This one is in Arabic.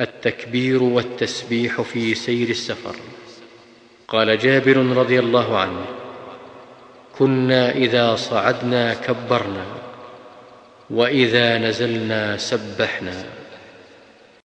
التكبير والتسبيح في سير السفر. قال جابر رضي الله عنه كنا إذا صعدنا كبرنا وإذا نزلنا سبحنا.